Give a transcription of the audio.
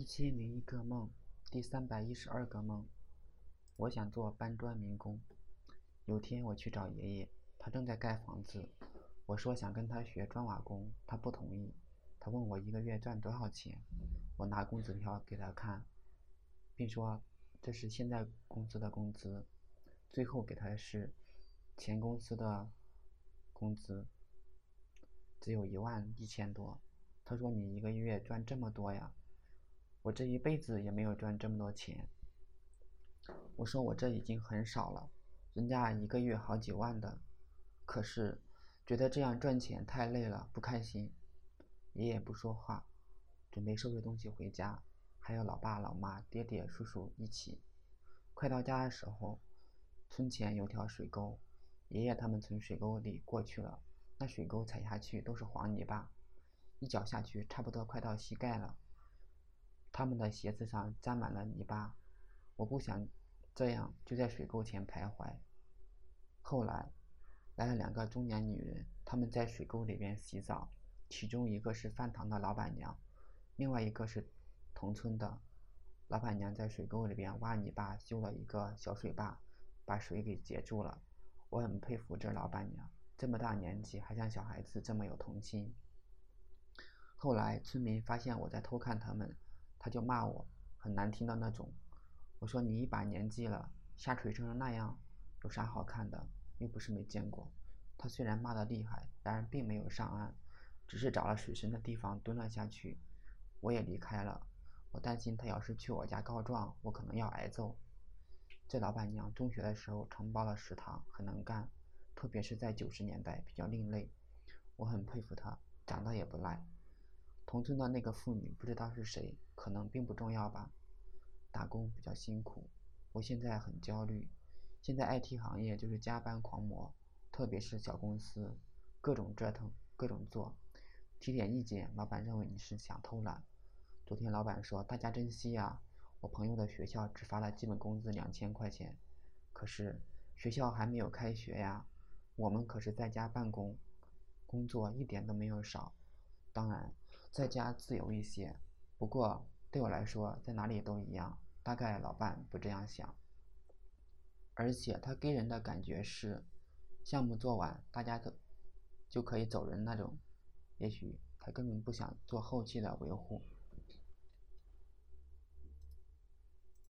一千零一个梦，第三百一十二个梦。我想做搬砖民工。有天我去找爷爷，他正在盖房子。我说想跟他学砖瓦工，他不同意。他问我一个月赚多少钱，我拿工资条给他看，并说这是现在公司的工资。最后给他的是前公司的工资，只有一万一千多。他说你一个月赚这么多呀？我这一辈子也没有赚这么多钱。我说我这已经很少了，人家一个月好几万的，可是觉得这样赚钱太累了，不开心。爷爷不说话，准备收拾东西回家，还有老爸、老妈、爹爹、叔叔一起。快到家的时候，村前有条水沟，爷爷他们从水沟里过去了，那水沟踩下去都是黄泥巴，一脚下去差不多快到膝盖了。他们的鞋子上沾满了泥巴，我不想这样，就在水沟前徘徊。后来来了两个中年女人，她们在水沟里边洗澡，其中一个是饭堂的老板娘，另外一个是同村的。老板娘在水沟里边挖泥巴，修了一个小水坝，把水给截住了。我很佩服这老板娘，这么大年纪还像小孩子这么有童心。后来村民发现我在偷看他们。他就骂我，很难听的那种。我说你一把年纪了，下垂成那样，有啥好看的？又不是没见过。他虽然骂得厉害，然而并没有上岸，只是找了水深的地方蹲了下去。我也离开了。我担心他要是去我家告状，我可能要挨揍。这老板娘中学的时候承包了食堂，很能干，特别是在九十年代比较另类。我很佩服她，长得也不赖。同村的那个妇女不知道是谁，可能并不重要吧。打工比较辛苦，我现在很焦虑。现在 IT 行业就是加班狂魔，特别是小公司，各种折腾，各种做。提点意见，老板认为你是想偷懒。昨天老板说大家珍惜呀，我朋友的学校只发了基本工资两千块钱，可是学校还没有开学呀。我们可是在家办公，工作一点都没有少。当然。在家自由一些，不过对我来说，在哪里都一样。大概老伴不这样想，而且他给人的感觉是，项目做完，大家都就可以走人那种。也许他根本不想做后期的维护。